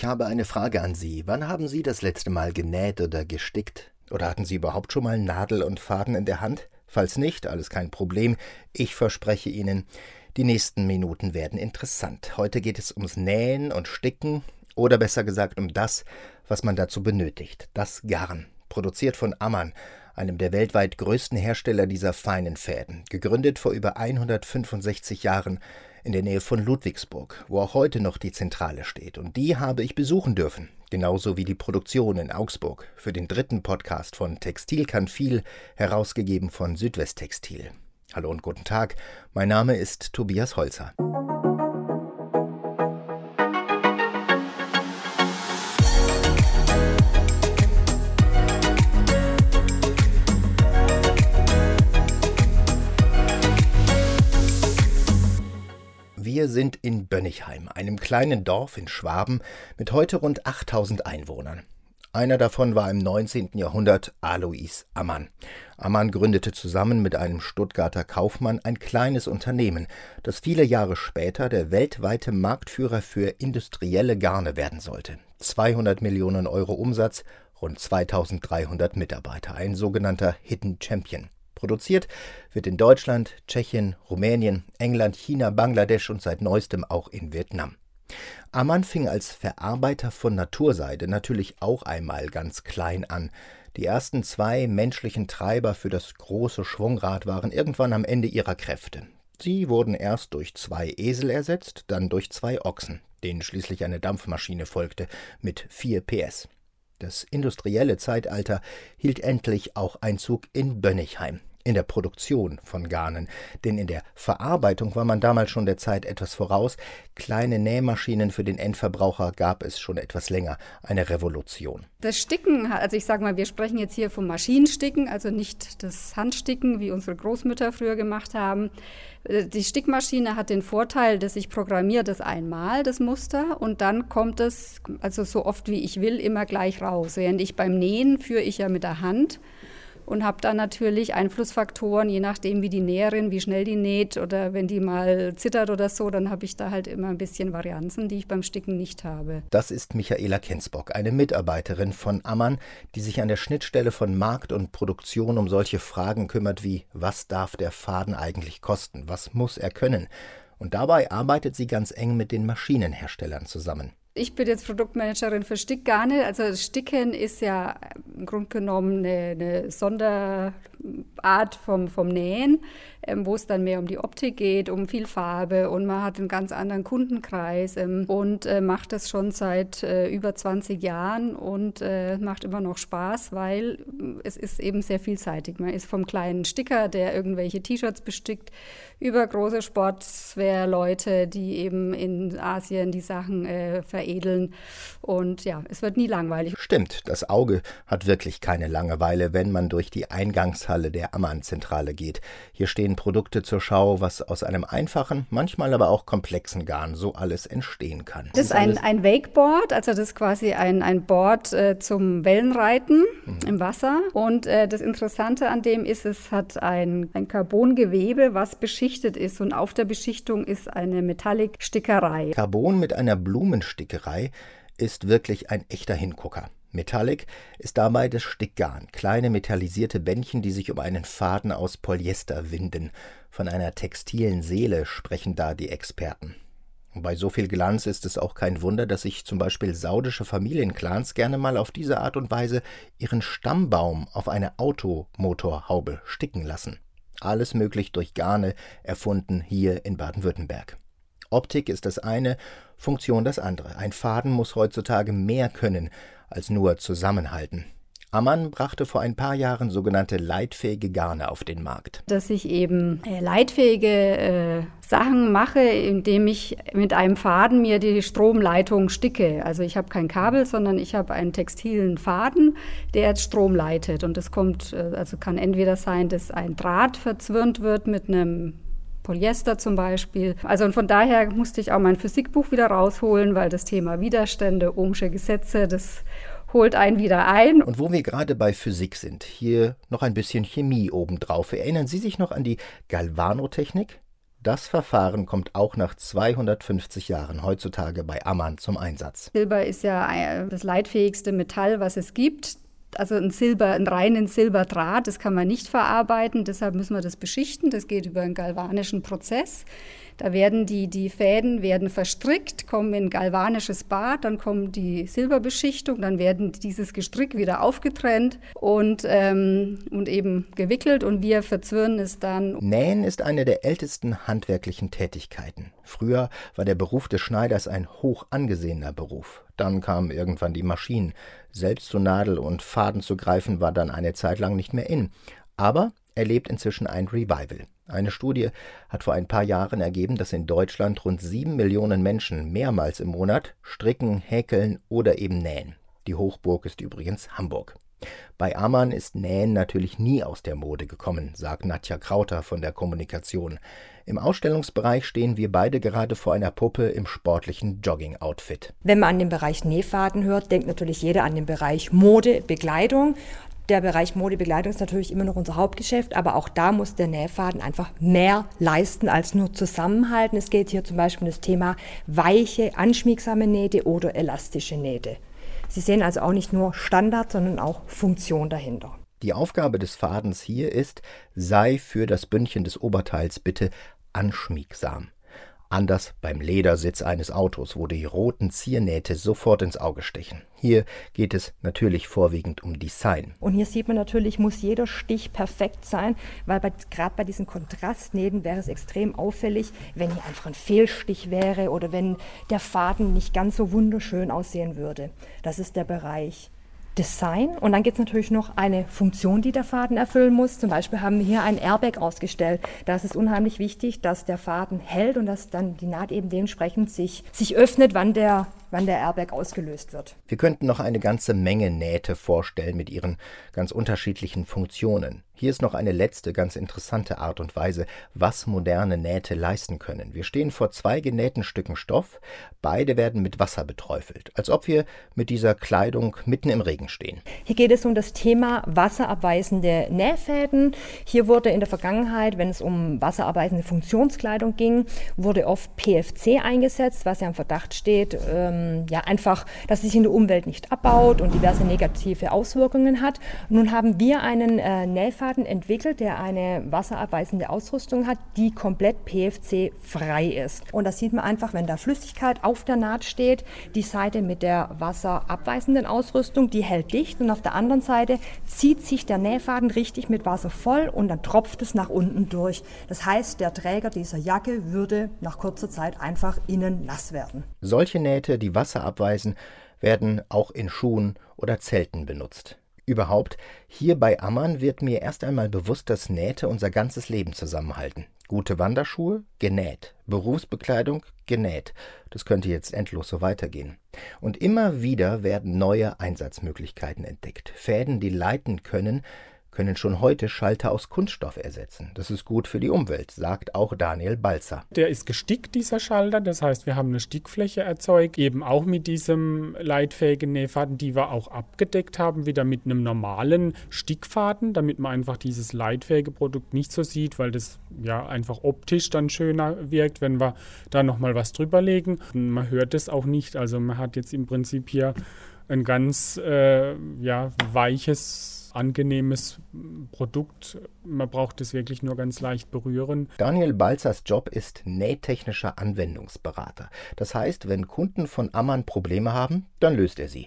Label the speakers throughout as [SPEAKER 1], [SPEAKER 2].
[SPEAKER 1] ich habe eine Frage an Sie. Wann haben Sie das letzte Mal genäht oder gestickt? Oder hatten Sie überhaupt schon mal Nadel und Faden in der Hand? Falls nicht, alles kein Problem. Ich verspreche Ihnen, die nächsten Minuten werden interessant. Heute geht es ums Nähen und Sticken oder besser gesagt um das, was man dazu benötigt, das Garn, produziert von Ammann, einem der weltweit größten Hersteller dieser feinen Fäden, gegründet vor über 165 Jahren in der Nähe von Ludwigsburg, wo auch heute noch die Zentrale steht. Und die habe ich besuchen dürfen, genauso wie die Produktion in Augsburg, für den dritten Podcast von Textil kann viel, herausgegeben von Südwesttextil. Hallo und guten Tag, mein Name ist Tobias Holzer. Wir sind in Bönnigheim, einem kleinen Dorf in Schwaben mit heute rund 8000 Einwohnern. Einer davon war im 19. Jahrhundert Alois Ammann. Ammann gründete zusammen mit einem Stuttgarter Kaufmann ein kleines Unternehmen, das viele Jahre später der weltweite Marktführer für industrielle Garne werden sollte. 200 Millionen Euro Umsatz, rund 2300 Mitarbeiter, ein sogenannter Hidden Champion. Produziert wird in Deutschland, Tschechien, Rumänien, England, China, Bangladesch und seit neuestem auch in Vietnam. Ammann fing als Verarbeiter von Naturseide natürlich auch einmal ganz klein an. Die ersten zwei menschlichen Treiber für das große Schwungrad waren irgendwann am Ende ihrer Kräfte. Sie wurden erst durch zwei Esel ersetzt, dann durch zwei Ochsen, denen schließlich eine Dampfmaschine folgte mit 4 PS. Das industrielle Zeitalter hielt endlich auch Einzug in Bönnigheim in der Produktion von Garnen, denn in der Verarbeitung war man damals schon der Zeit etwas voraus. Kleine Nähmaschinen für den Endverbraucher gab es schon etwas länger, eine Revolution.
[SPEAKER 2] Das Sticken, also ich sage mal, wir sprechen jetzt hier vom Maschinensticken, also nicht das Handsticken, wie unsere Großmütter früher gemacht haben. Äh, die Stickmaschine hat den Vorteil, dass ich programmiere das einmal, das Muster, und dann kommt es, also so oft wie ich will, immer gleich raus. Während ich beim Nähen führe ich ja mit der Hand und habe dann natürlich Einflussfaktoren, je nachdem wie die Näherin, wie schnell die näht oder wenn die mal zittert oder so, dann habe ich da halt immer ein bisschen Varianzen, die ich beim Sticken nicht habe.
[SPEAKER 1] Das ist Michaela Kensbock, eine Mitarbeiterin von Ammann, die sich an der Schnittstelle von Markt und Produktion um solche Fragen kümmert wie was darf der Faden eigentlich kosten, was muss er können? Und dabei arbeitet sie ganz eng mit den Maschinenherstellern zusammen.
[SPEAKER 2] Ich bin jetzt Produktmanagerin für Stickgarne. Also Sticken ist ja im Grunde genommen eine, eine Sonderart vom, vom Nähen, ähm, wo es dann mehr um die Optik geht, um viel Farbe und man hat einen ganz anderen Kundenkreis ähm, und äh, macht das schon seit äh, über 20 Jahren und äh, macht immer noch Spaß, weil es ist eben sehr vielseitig. Man ist vom kleinen Sticker, der irgendwelche T-Shirts bestickt, über große Sportswehr-Leute, die eben in Asien die Sachen äh, veredeln. Und ja, es wird nie langweilig.
[SPEAKER 1] Stimmt, das Auge hat wirklich keine Langeweile, wenn man durch die Eingangshalle der Ammann-Zentrale geht. Hier stehen Produkte zur Schau, was aus einem einfachen, manchmal aber auch komplexen Garn so alles entstehen kann.
[SPEAKER 2] Das ist ein, ein Wakeboard, also das ist quasi ein, ein Board äh, zum Wellenreiten mhm. im Wasser. Und äh, das Interessante an dem ist, es hat ein, ein Carbongewebe, was beschichtet beschichtet ist und auf der Beschichtung ist eine Metallic-Stickerei.
[SPEAKER 1] Carbon mit einer Blumenstickerei ist wirklich ein echter Hingucker. Metallic ist dabei das Stickgarn, kleine metallisierte Bändchen, die sich um einen Faden aus Polyester winden. Von einer textilen Seele sprechen da die Experten. Bei so viel Glanz ist es auch kein Wunder, dass sich zum Beispiel saudische Familienclans gerne mal auf diese Art und Weise ihren Stammbaum auf eine Automotorhaube sticken lassen. Alles möglich durch Garne, erfunden hier in Baden-Württemberg. Optik ist das eine, Funktion das andere. Ein Faden muss heutzutage mehr können als nur zusammenhalten. Ammann brachte vor ein paar Jahren sogenannte leitfähige Garne auf den Markt.
[SPEAKER 2] Dass ich eben äh, leitfähige äh, Sachen mache, indem ich mit einem Faden mir die Stromleitung sticke. Also ich habe kein Kabel, sondern ich habe einen textilen Faden, der Strom leitet. Und das kommt, äh, also kann entweder sein, dass ein Draht verzwirnt wird mit einem Polyester zum Beispiel. Also und von daher musste ich auch mein Physikbuch wieder rausholen, weil das Thema Widerstände, Ohmsche Gesetze, das holt einen wieder ein.
[SPEAKER 1] Und wo wir gerade bei Physik sind, hier noch ein bisschen Chemie obendrauf. Erinnern Sie sich noch an die Galvanotechnik? Das Verfahren kommt auch nach 250 Jahren heutzutage bei Ammann zum Einsatz.
[SPEAKER 2] Silber ist ja das leitfähigste Metall, was es gibt also ein Silber, ein reinen Silberdraht, das kann man nicht verarbeiten, deshalb müssen wir das beschichten. Das geht über einen galvanischen Prozess. Da werden die, die Fäden werden verstrickt, kommen in galvanisches Bad, dann kommt die Silberbeschichtung, dann werden dieses Gestrick wieder aufgetrennt und, ähm, und eben gewickelt und wir verzwirren es dann.
[SPEAKER 1] Nähen ist eine der ältesten handwerklichen Tätigkeiten. Früher war der Beruf des Schneiders ein hoch angesehener Beruf. Dann kamen irgendwann die Maschinen. Selbst zu Nadel und Faden zu greifen war dann eine Zeit lang nicht mehr in. Aber erlebt inzwischen ein Revival. Eine Studie hat vor ein paar Jahren ergeben, dass in Deutschland rund sieben Millionen Menschen mehrmals im Monat stricken, häkeln oder eben nähen. Die Hochburg ist übrigens Hamburg. Bei Amann ist Nähen natürlich nie aus der Mode gekommen, sagt Nadja Krauter von der Kommunikation. Im Ausstellungsbereich stehen wir beide gerade vor einer Puppe im sportlichen Jogging-Outfit.
[SPEAKER 3] Wenn man an den Bereich Nähfaden hört, denkt natürlich jeder an den Bereich Mode, Bekleidung. Der Bereich Modebekleidung ist natürlich immer noch unser Hauptgeschäft, aber auch da muss der Nähfaden einfach mehr leisten als nur zusammenhalten. Es geht hier zum Beispiel um das Thema weiche, anschmiegsame Nähte oder elastische Nähte. Sie sehen also auch nicht nur Standard, sondern auch Funktion dahinter.
[SPEAKER 1] Die Aufgabe des Fadens hier ist, sei für das Bündchen des Oberteils bitte anschmiegsam. Anders beim Ledersitz eines Autos, wo die roten Ziernähte sofort ins Auge stechen. Hier geht es natürlich vorwiegend um Design.
[SPEAKER 3] Und hier sieht man natürlich, muss jeder Stich perfekt sein, weil gerade bei diesen Kontrastnähten wäre es extrem auffällig, wenn hier einfach ein Fehlstich wäre oder wenn der Faden nicht ganz so wunderschön aussehen würde. Das ist der Bereich Design und dann gibt es natürlich noch eine Funktion, die der Faden erfüllen muss. Zum Beispiel haben wir hier ein Airbag ausgestellt. Da ist es unheimlich wichtig, dass der Faden hält und dass dann die Naht eben dementsprechend sich, sich öffnet, wann der wann der Airbag ausgelöst wird.
[SPEAKER 1] Wir könnten noch eine ganze Menge Nähte vorstellen mit ihren ganz unterschiedlichen Funktionen. Hier ist noch eine letzte ganz interessante Art und Weise, was moderne Nähte leisten können. Wir stehen vor zwei genähten Stücken Stoff, beide werden mit Wasser beträufelt, als ob wir mit dieser Kleidung mitten im Regen stehen.
[SPEAKER 3] Hier geht es um das Thema wasserabweisende Nähfäden. Hier wurde in der Vergangenheit, wenn es um wasserabweisende Funktionskleidung ging, wurde oft PFC eingesetzt, was ja im Verdacht steht, ähm, ja einfach, dass es sich in der Umwelt nicht abbaut und diverse negative Auswirkungen hat. Nun haben wir einen äh, Nähfaden Faden entwickelt, der eine wasserabweisende Ausrüstung hat, die komplett PFC-frei ist. Und das sieht man einfach, wenn da Flüssigkeit auf der Naht steht. Die Seite mit der wasserabweisenden Ausrüstung, die hält dicht und auf der anderen Seite zieht sich der Nähfaden richtig mit Wasser voll und dann tropft es nach unten durch. Das heißt, der Träger dieser Jacke würde nach kurzer Zeit einfach innen nass werden.
[SPEAKER 1] Solche Nähte, die Wasser abweisen, werden auch in Schuhen oder Zelten benutzt. Überhaupt, hier bei Ammann wird mir erst einmal bewusst, dass Nähte unser ganzes Leben zusammenhalten. Gute Wanderschuhe? Genäht. Berufsbekleidung? Genäht. Das könnte jetzt endlos so weitergehen. Und immer wieder werden neue Einsatzmöglichkeiten entdeckt. Fäden, die leiten können, können schon heute Schalter aus Kunststoff ersetzen. Das ist gut für die Umwelt, sagt auch Daniel Balzer.
[SPEAKER 4] Der ist gestickt, dieser Schalter. Das heißt, wir haben eine Stickfläche erzeugt, eben auch mit diesem leitfähigen Nähfaden, die wir auch abgedeckt haben, wieder mit einem normalen Stickfaden, damit man einfach dieses leitfähige Produkt nicht so sieht, weil das ja einfach optisch dann schöner wirkt, wenn wir da nochmal was drüber legen. Und man hört es auch nicht. Also man hat jetzt im Prinzip hier ein ganz äh, ja, weiches angenehmes Produkt. Man braucht es wirklich nur ganz leicht berühren.
[SPEAKER 1] Daniel Balzers Job ist nähtechnischer Anwendungsberater. Das heißt, wenn Kunden von Ammann Probleme haben, dann löst er sie.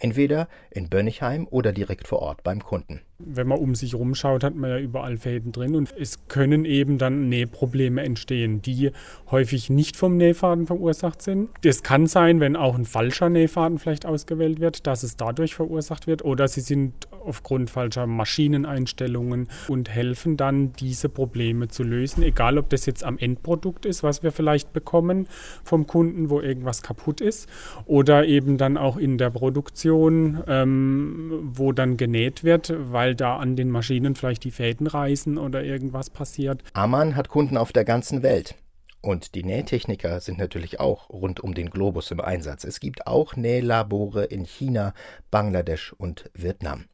[SPEAKER 1] Entweder in Bönnigheim oder direkt vor Ort beim Kunden.
[SPEAKER 4] Wenn man um sich rumschaut, hat man ja überall Fäden drin und es können eben dann Nähprobleme entstehen, die häufig nicht vom Nähfaden verursacht sind. Das kann sein, wenn auch ein falscher Nähfaden vielleicht ausgewählt wird, dass es dadurch verursacht wird oder sie sind aufgrund falscher Maschineneinstellungen und helfen dann, diese Probleme zu lösen, egal ob das jetzt am Endprodukt ist, was wir vielleicht bekommen vom Kunden, wo irgendwas kaputt ist oder eben dann auch in der Produktion, ähm, wo dann genäht wird, weil da an den Maschinen vielleicht die Fäden reißen oder irgendwas passiert.
[SPEAKER 1] Ammann hat Kunden auf der ganzen Welt. Und die Nähtechniker sind natürlich auch rund um den Globus im Einsatz. Es gibt auch Nählabore in China, Bangladesch und Vietnam.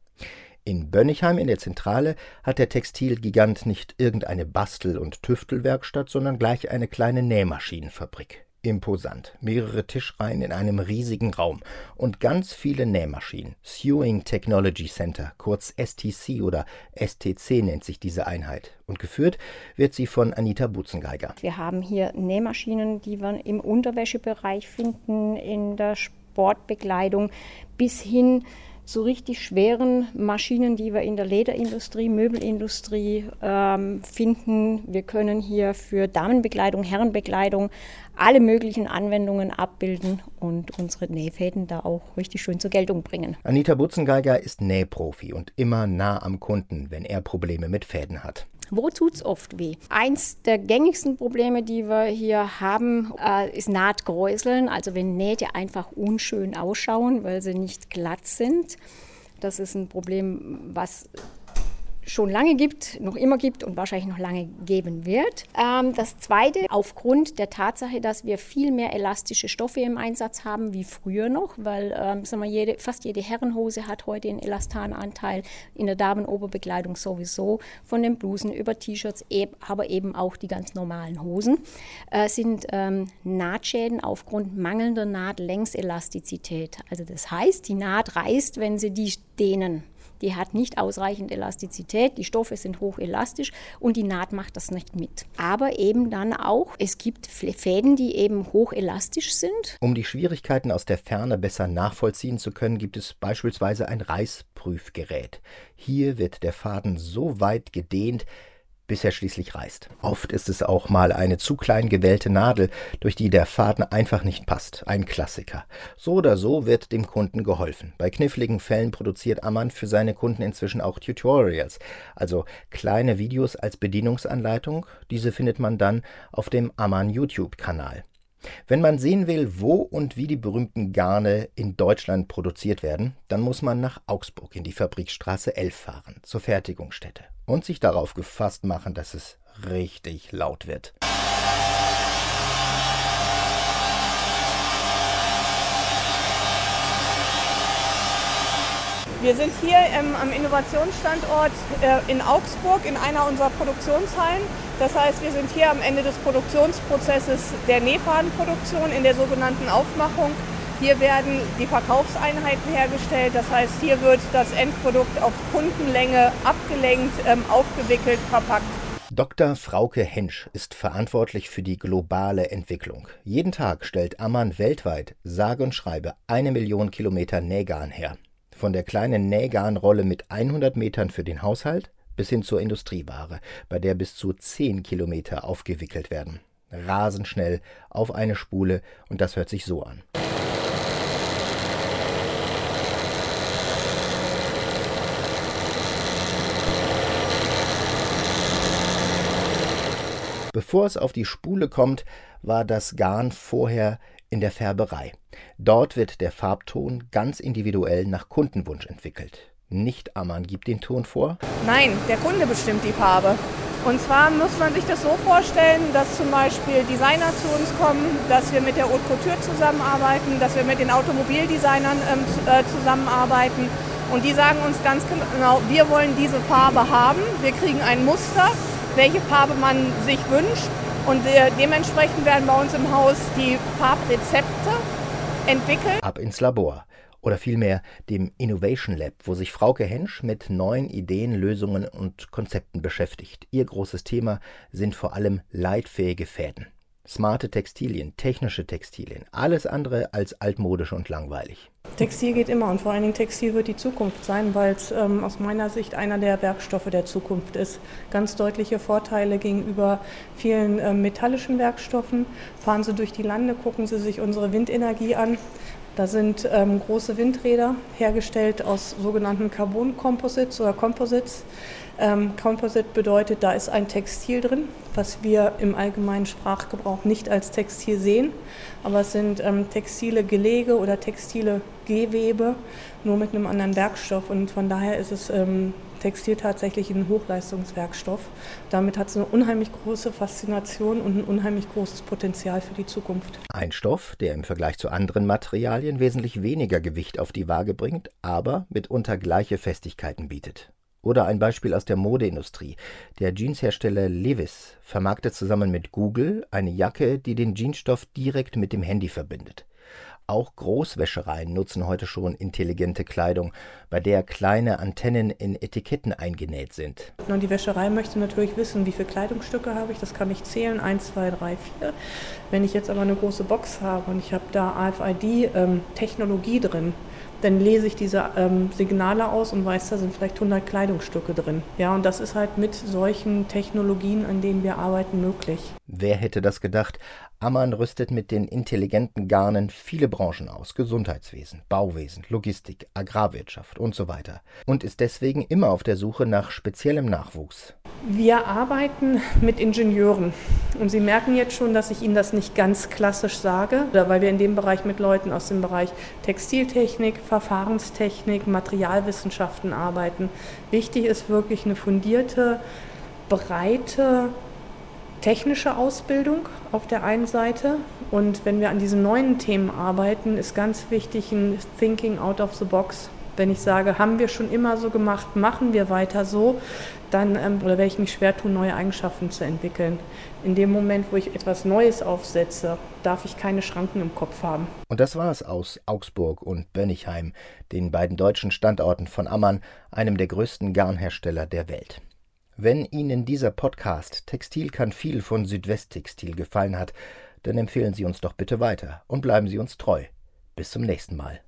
[SPEAKER 1] In Bönnigheim in der Zentrale hat der Textilgigant nicht irgendeine Bastel- und Tüftelwerkstatt, sondern gleich eine kleine Nähmaschinenfabrik. Imposant. Mehrere Tischreihen in einem riesigen Raum und ganz viele Nähmaschinen. Sewing Technology Center, kurz STC oder STC nennt sich diese Einheit. Und geführt wird sie von Anita Butzengeiger.
[SPEAKER 5] Wir haben hier Nähmaschinen, die wir im Unterwäschebereich finden, in der Sportbekleidung bis hin zu richtig schweren Maschinen, die wir in der Lederindustrie, Möbelindustrie ähm, finden. Wir können hier für Damenbekleidung, Herrenbekleidung alle möglichen Anwendungen abbilden und unsere Nähfäden da auch richtig schön zur Geltung bringen.
[SPEAKER 1] Anita Butzengeiger ist Nähprofi und immer nah am Kunden, wenn er Probleme mit Fäden hat.
[SPEAKER 5] Wo tut es oft weh? Eins der gängigsten Probleme, die wir hier haben, äh, ist Nahtgräuseln. Also wenn Nähte einfach unschön ausschauen, weil sie nicht glatt sind. Das ist ein Problem, was schon lange gibt, noch immer gibt und wahrscheinlich noch lange geben wird. Ähm, das Zweite, aufgrund der Tatsache, dass wir viel mehr elastische Stoffe im Einsatz haben wie früher noch, weil ähm, sagen wir, jede, fast jede Herrenhose hat heute einen Elastananteil, in der Damenoberbekleidung sowieso, von den Blusen über T-Shirts, aber eben auch die ganz normalen Hosen, äh, sind ähm, Nahtschäden aufgrund mangelnder Nahtlängselastizität. Also das heißt, die Naht reißt, wenn sie die dehnen. Die hat nicht ausreichend Elastizität, die Stoffe sind hochelastisch und die Naht macht das nicht mit. Aber eben dann auch, es gibt Fäden, die eben hochelastisch sind.
[SPEAKER 1] Um die Schwierigkeiten aus der Ferne besser nachvollziehen zu können, gibt es beispielsweise ein Reißprüfgerät. Hier wird der Faden so weit gedehnt, bis er schließlich reißt. Oft ist es auch mal eine zu klein gewählte Nadel, durch die der Faden einfach nicht passt. Ein Klassiker. So oder so wird dem Kunden geholfen. Bei kniffligen Fällen produziert Ammann für seine Kunden inzwischen auch Tutorials, also kleine Videos als Bedienungsanleitung. Diese findet man dann auf dem Ammann YouTube-Kanal. Wenn man sehen will, wo und wie die berühmten Garne in Deutschland produziert werden, dann muss man nach Augsburg in die Fabrikstraße 11 fahren, zur Fertigungsstätte, und sich darauf gefasst machen, dass es richtig laut wird.
[SPEAKER 6] Wir sind hier ähm, am Innovationsstandort äh, in Augsburg in einer unserer Produktionshallen. Das heißt, wir sind hier am Ende des Produktionsprozesses der Nähfadenproduktion in der sogenannten Aufmachung. Hier werden die Verkaufseinheiten hergestellt. Das heißt, hier wird das Endprodukt auf Kundenlänge abgelenkt, ähm, aufgewickelt, verpackt.
[SPEAKER 1] Dr. Frauke Hensch ist verantwortlich für die globale Entwicklung. Jeden Tag stellt Ammann weltweit sage und schreibe eine Million Kilometer Nähgarn her. Von der kleinen Nähgarnrolle mit 100 Metern für den Haushalt bis hin zur Industrieware, bei der bis zu 10 Kilometer aufgewickelt werden. Rasend schnell auf eine Spule und das hört sich so an. Bevor es auf die Spule kommt, war das Garn vorher in der Färberei. Dort wird der Farbton ganz individuell nach Kundenwunsch entwickelt. Nicht Ammann gibt den Ton vor.
[SPEAKER 6] Nein, der Kunde bestimmt die Farbe. Und zwar muss man sich das so vorstellen, dass zum Beispiel Designer zu uns kommen, dass wir mit der Haute Couture zusammenarbeiten, dass wir mit den Automobildesignern ähm, äh, zusammenarbeiten. Und die sagen uns ganz genau, wir wollen diese Farbe haben, wir kriegen ein Muster, welche Farbe man sich wünscht und äh, dementsprechend werden bei uns im Haus die Farbrezepte entwickelt.
[SPEAKER 1] Ab ins Labor. Oder vielmehr dem Innovation Lab, wo sich Frauke Hensch mit neuen Ideen, Lösungen und Konzepten beschäftigt. Ihr großes Thema sind vor allem leitfähige Fäden. Smarte Textilien, technische Textilien, alles andere als altmodisch und langweilig.
[SPEAKER 6] Textil geht immer und vor allen Dingen Textil wird die Zukunft sein, weil es ähm, aus meiner Sicht einer der Werkstoffe der Zukunft ist. Ganz deutliche Vorteile gegenüber vielen äh, metallischen Werkstoffen. Fahren Sie durch die Lande, gucken Sie sich unsere Windenergie an. Da sind ähm, große Windräder hergestellt aus sogenannten Carbon-Composites oder Composites. Ähm, Composite bedeutet, da ist ein Textil drin, was wir im allgemeinen Sprachgebrauch nicht als Textil sehen, aber es sind ähm, textile Gelege oder textile Gewebe, nur mit einem anderen Werkstoff und von daher ist es ähm, Textil tatsächlich ein Hochleistungswerkstoff. Damit hat es eine unheimlich große Faszination und ein unheimlich großes Potenzial für die Zukunft.
[SPEAKER 1] Ein Stoff, der im Vergleich zu anderen Materialien wesentlich weniger Gewicht auf die Waage bringt, aber mitunter gleiche Festigkeiten bietet. Oder ein Beispiel aus der Modeindustrie. Der Jeanshersteller Levis vermarktet zusammen mit Google eine Jacke, die den Jeansstoff direkt mit dem Handy verbindet. Auch Großwäschereien nutzen heute schon intelligente Kleidung, bei der kleine Antennen in Etiketten eingenäht sind.
[SPEAKER 6] Und die Wäscherei möchte natürlich wissen, wie viele Kleidungsstücke habe ich. Das kann ich zählen, 1, 2, 3, 4. Wenn ich jetzt aber eine große Box habe und ich habe da AFID-Technologie ähm, drin, dann lese ich diese ähm, Signale aus und weiß, da sind vielleicht 100 Kleidungsstücke drin. Ja, und das ist halt mit solchen Technologien, an denen wir arbeiten, möglich.
[SPEAKER 1] Wer hätte das gedacht? Ammann rüstet mit den intelligenten Garnen viele Branchen aus, Gesundheitswesen, Bauwesen, Logistik, Agrarwirtschaft und so weiter und ist deswegen immer auf der Suche nach speziellem Nachwuchs.
[SPEAKER 6] Wir arbeiten mit Ingenieuren und Sie merken jetzt schon, dass ich Ihnen das nicht ganz klassisch sage, weil wir in dem Bereich mit Leuten aus dem Bereich Textiltechnik, Verfahrenstechnik, Materialwissenschaften arbeiten. Wichtig ist wirklich eine fundierte, breite technische Ausbildung auf der einen Seite. Und wenn wir an diesen neuen Themen arbeiten, ist ganz wichtig ein Thinking out of the box. Wenn ich sage, haben wir schon immer so gemacht, machen wir weiter so, dann ähm, oder werde ich mich schwer tun, neue Eigenschaften zu entwickeln. In dem Moment, wo ich etwas Neues aufsetze, darf ich keine Schranken im Kopf haben.
[SPEAKER 1] Und das war es aus Augsburg und Bönigheim, den beiden deutschen Standorten von Ammann, einem der größten Garnhersteller der Welt. Wenn Ihnen dieser Podcast Textil kann viel von Südwesttextil gefallen hat, dann empfehlen Sie uns doch bitte weiter und bleiben Sie uns treu. Bis zum nächsten Mal.